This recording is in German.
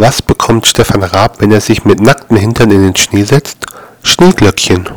Was bekommt Stefan Raab, wenn er sich mit nacktem Hintern in den Schnee setzt? Schneeglöckchen.